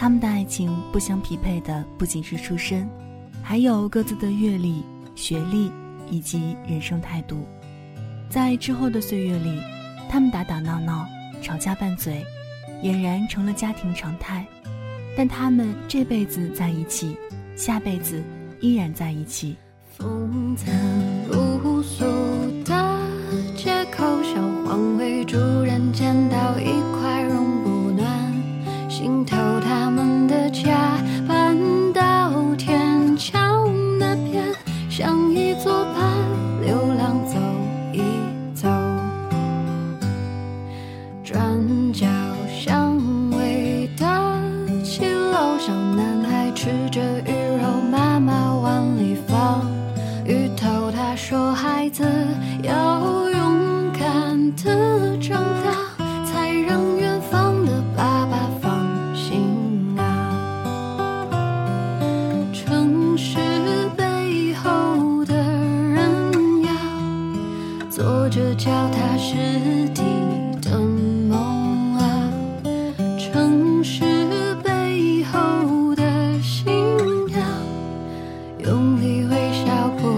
他们的爱情不相匹配的不仅是出身，还有各自的阅历、学历以及人生态度。在之后的岁月里，他们打打闹闹，吵架拌嘴，俨然成了家庭常态。但他们这辈子在一起，下辈子依然在一起。风餐露宿心头他们的家脚踏实地的梦啊。城市背后的信仰，用力微笑不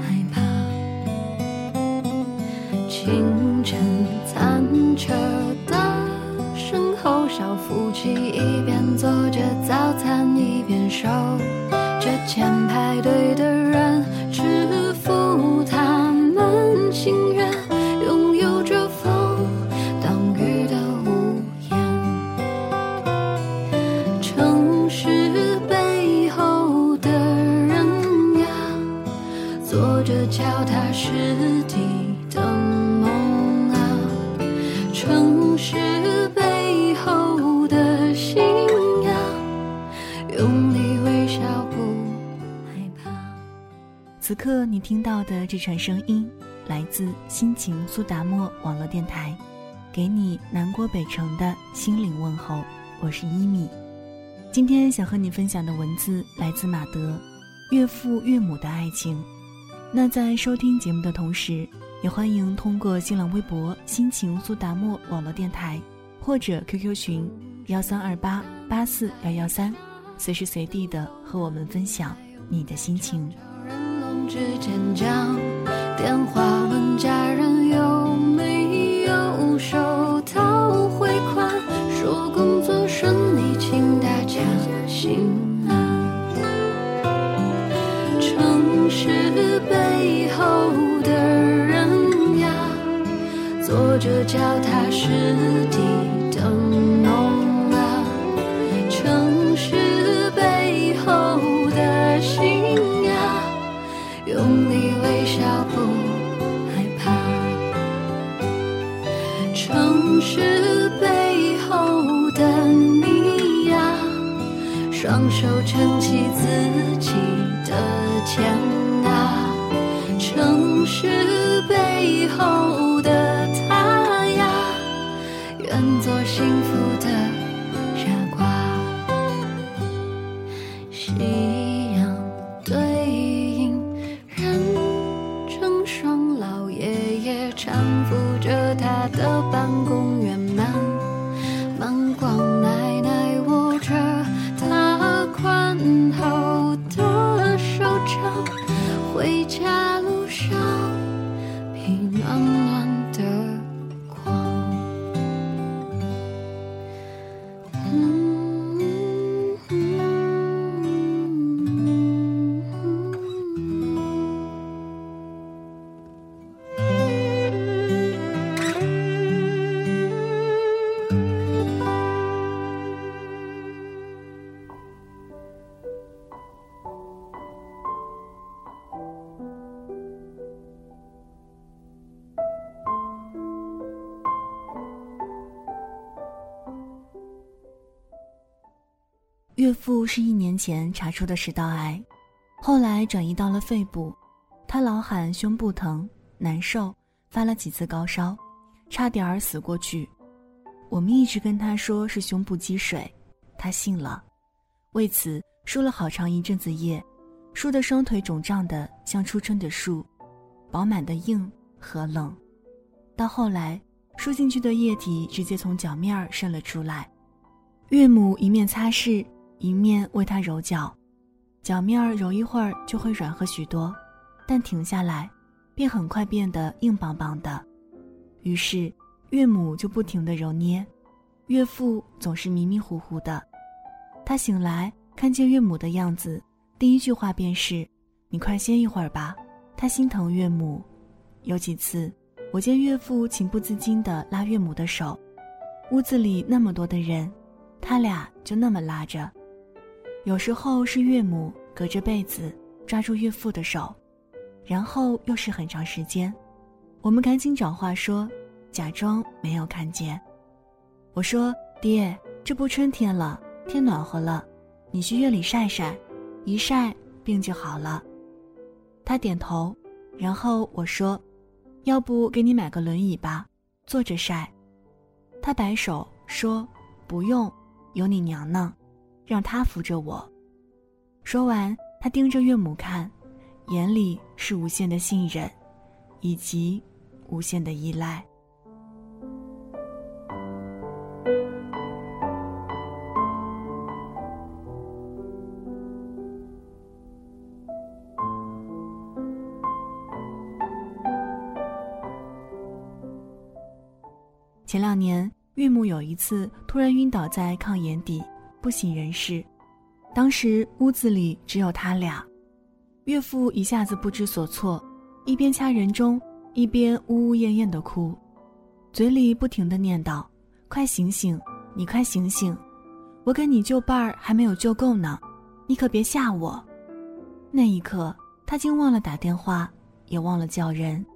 害怕。清晨餐车的身后，小夫妻一边做着早餐，一边收力微笑不害怕。此刻你听到的这串声音，来自心情苏达沫网络电台，给你南国北城的心灵问候。我是一米，今天想和你分享的文字来自马德，岳父岳母的爱情。那在收听节目的同时，也欢迎通过新浪微博“心情苏达沫网络电台”或者 QQ 群幺三二八八四幺幺三，随时随地的和我们分享你的心情。人龙之间讲电话问家人有没有收到汇款，说工作顺利，请大家心安。城市背后的人呀，做着脚踏实地手撑起自己的肩啊。城市背后的他呀，愿做幸福的傻瓜。夕阳对影人成双，老爷爷搀扶着他的办公岳父是一年前查出的食道癌，后来转移到了肺部，他老喊胸部疼、难受，发了几次高烧，差点儿死过去。我们一直跟他说是胸部积水，他信了，为此输了好长一阵子液，输的双腿肿胀的像初春的树，饱满的硬和冷，到后来输进去的液体直接从脚面渗了出来。岳母一面擦拭，一面为他揉脚，脚面儿揉一会儿就会软和许多，但停下来，便很快变得硬邦邦的。于是岳母就不停地揉捏，岳父总是迷迷糊糊的。他醒来看见岳母的样子，第一句话便是：“你快歇一会儿吧。”他心疼岳母。有几次，我见岳父情不自禁地拉岳母的手，屋子里那么多的人。他俩就那么拉着，有时候是岳母隔着被子抓住岳父的手，然后又是很长时间。我们赶紧找话说，假装没有看见。我说：“爹，这不春天了，天暖和了，你去院里晒晒，一晒病就好了。”他点头，然后我说：“要不给你买个轮椅吧，坐着晒。”他摆手说：“不用。”有你娘呢，让他扶着我。说完，他盯着岳母看，眼里是无限的信任，以及无限的依赖。前两年。岳母有一次突然晕倒在炕沿底，不省人事。当时屋子里只有他俩，岳父一下子不知所措，一边掐人中，一边呜呜咽咽的哭，嘴里不停的念叨：“快醒醒，你快醒醒，我跟你救伴儿还没有救够呢，你可别吓我。”那一刻，他竟忘了打电话，也忘了叫人，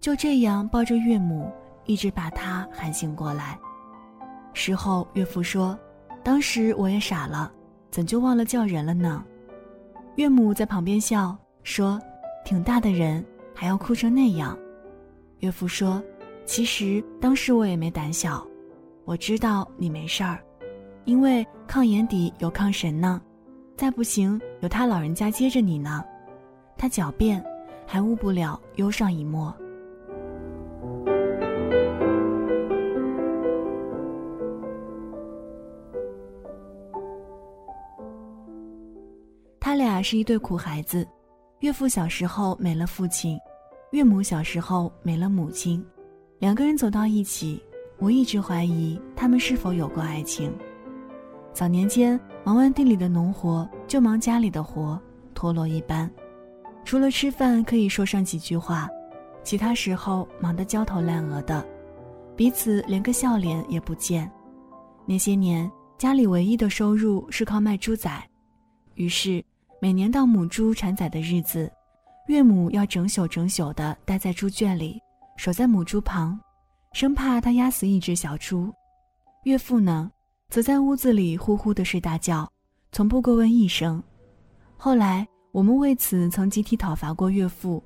就这样抱着岳母，一直把他喊醒过来。事后，岳父说：“当时我也傻了，怎就忘了叫人了呢？”岳母在旁边笑说：“挺大的人，还要哭成那样。”岳父说：“其实当时我也没胆小，我知道你没事儿，因为炕眼底有炕神呢，再不行有他老人家接着你呢，他狡辩，还误不了忧上一抹。”俩是一对苦孩子，岳父小时候没了父亲，岳母小时候没了母亲，两个人走到一起，我一直怀疑他们是否有过爱情。早年间忙完地里的农活，就忙家里的活，陀螺一般，除了吃饭可以说上几句话，其他时候忙得焦头烂额的，彼此连个笑脸也不见。那些年家里唯一的收入是靠卖猪仔，于是。每年到母猪产崽的日子，岳母要整宿整宿地待在猪圈里，守在母猪旁，生怕它压死一只小猪。岳父呢，则在屋子里呼呼地睡大觉，从不过问一声。后来我们为此曾集体讨伐过岳父，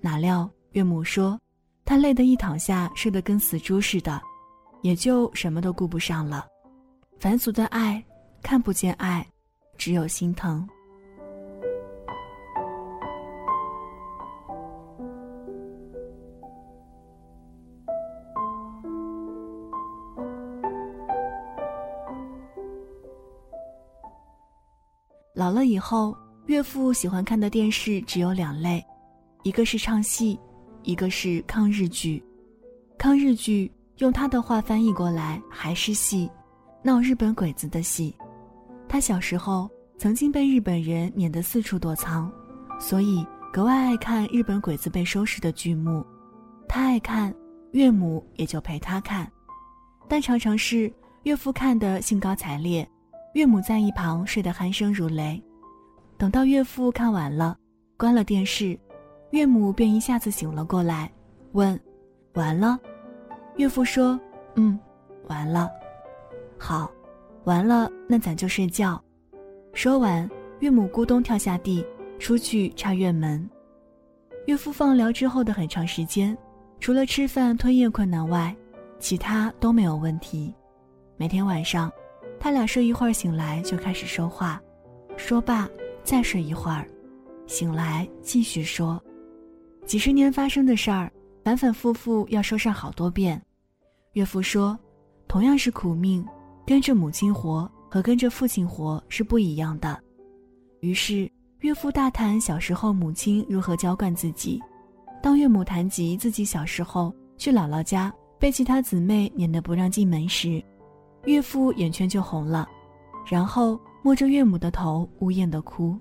哪料岳母说，他累得一躺下睡得跟死猪似的，也就什么都顾不上了。凡俗的爱，看不见爱，只有心疼。老了以后，岳父喜欢看的电视只有两类，一个是唱戏，一个是抗日剧。抗日剧用他的话翻译过来还是戏，闹日本鬼子的戏。他小时候曾经被日本人撵得四处躲藏，所以格外爱看日本鬼子被收拾的剧目。他爱看，岳母也就陪他看，但常常是岳父看得兴高采烈。岳母在一旁睡得鼾声如雷，等到岳父看完了，关了电视，岳母便一下子醒了过来，问：“完了？”岳父说：“嗯，完了。”好，完了，那咱就睡觉。说完，岳母咕咚跳下地，出去插院门。岳父放疗之后的很长时间，除了吃饭吞咽困难外，其他都没有问题。每天晚上。他俩睡一会儿，醒来就开始说话，说罢再睡一会儿，醒来继续说。几十年发生的事儿，反反复复要说上好多遍。岳父说：“同样是苦命，跟着母亲活，和跟着父亲活是不一样的。于是岳父大谈小时候母亲如何娇惯自己。当岳母谈及自己小时候去姥姥家被其他姊妹撵得不让进门时，岳父眼圈就红了，然后摸着岳母的头呜咽的哭。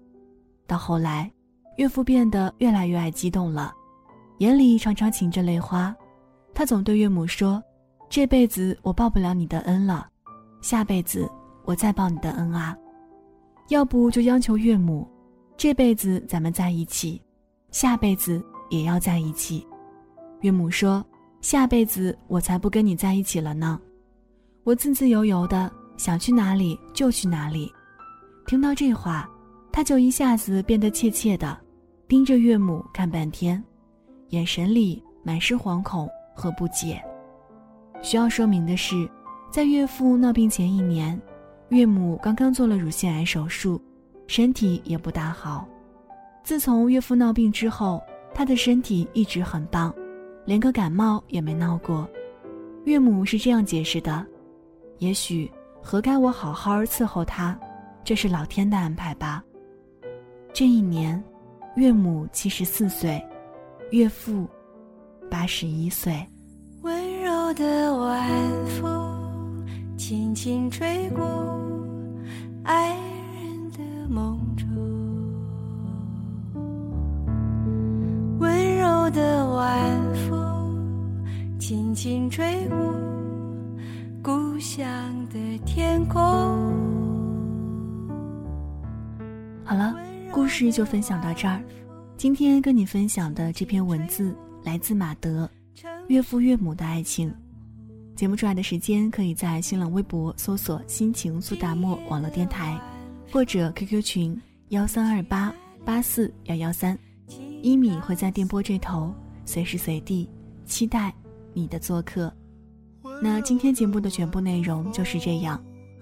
到后来，岳父变得越来越爱激动了，眼里常常噙着泪花。他总对岳母说：“这辈子我报不了你的恩了，下辈子我再报你的恩啊！要不就央求岳母，这辈子咱们在一起，下辈子也要在一起。”岳母说：“下辈子我才不跟你在一起了呢，我自自由由的想去哪里就去哪里。”听到这话，他就一下子变得怯怯的，盯着岳母看半天，眼神里满是惶恐。和不解。需要说明的是，在岳父闹病前一年，岳母刚刚做了乳腺癌手术，身体也不大好。自从岳父闹病之后，她的身体一直很棒，连个感冒也没闹过。岳母是这样解释的：“也许何该我好好伺候他，这是老天的安排吧。”这一年，岳母七十四岁，岳父。八十一岁。温柔的晚风轻轻吹过爱人的梦中，温柔的晚风轻轻吹过故乡的天空。好了，故事就分享到这儿。今天跟你分享的这篇文字。来自马德，岳父岳母的爱情。节目出来的时间，可以在新浪微博搜索“心情苏打沫网络电台”，或者 QQ 群幺三二八八四幺幺三。一米会在电波这头，随时随地期待你的做客。那今天节目的全部内容就是这样。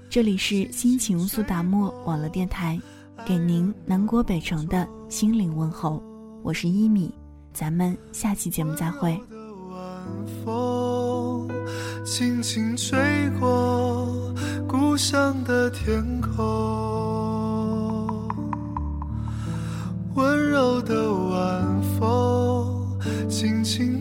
这里是心情苏打沫网络电台，给您南国北城的心灵问候。我是一米。咱们下期节目再会风轻轻吹过故乡的天空温柔的晚风轻轻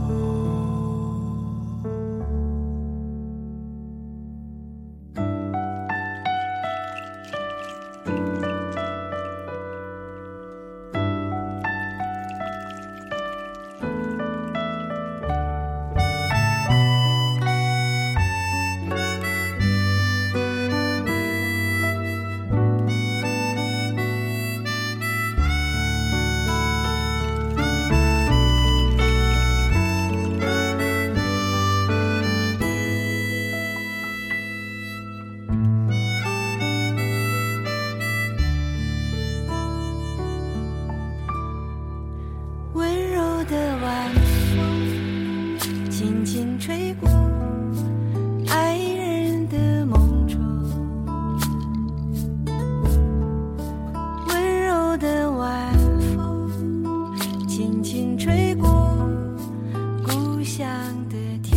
故乡的天。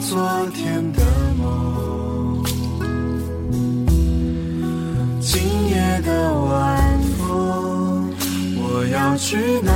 昨天的梦。今夜的晚风，我要去哪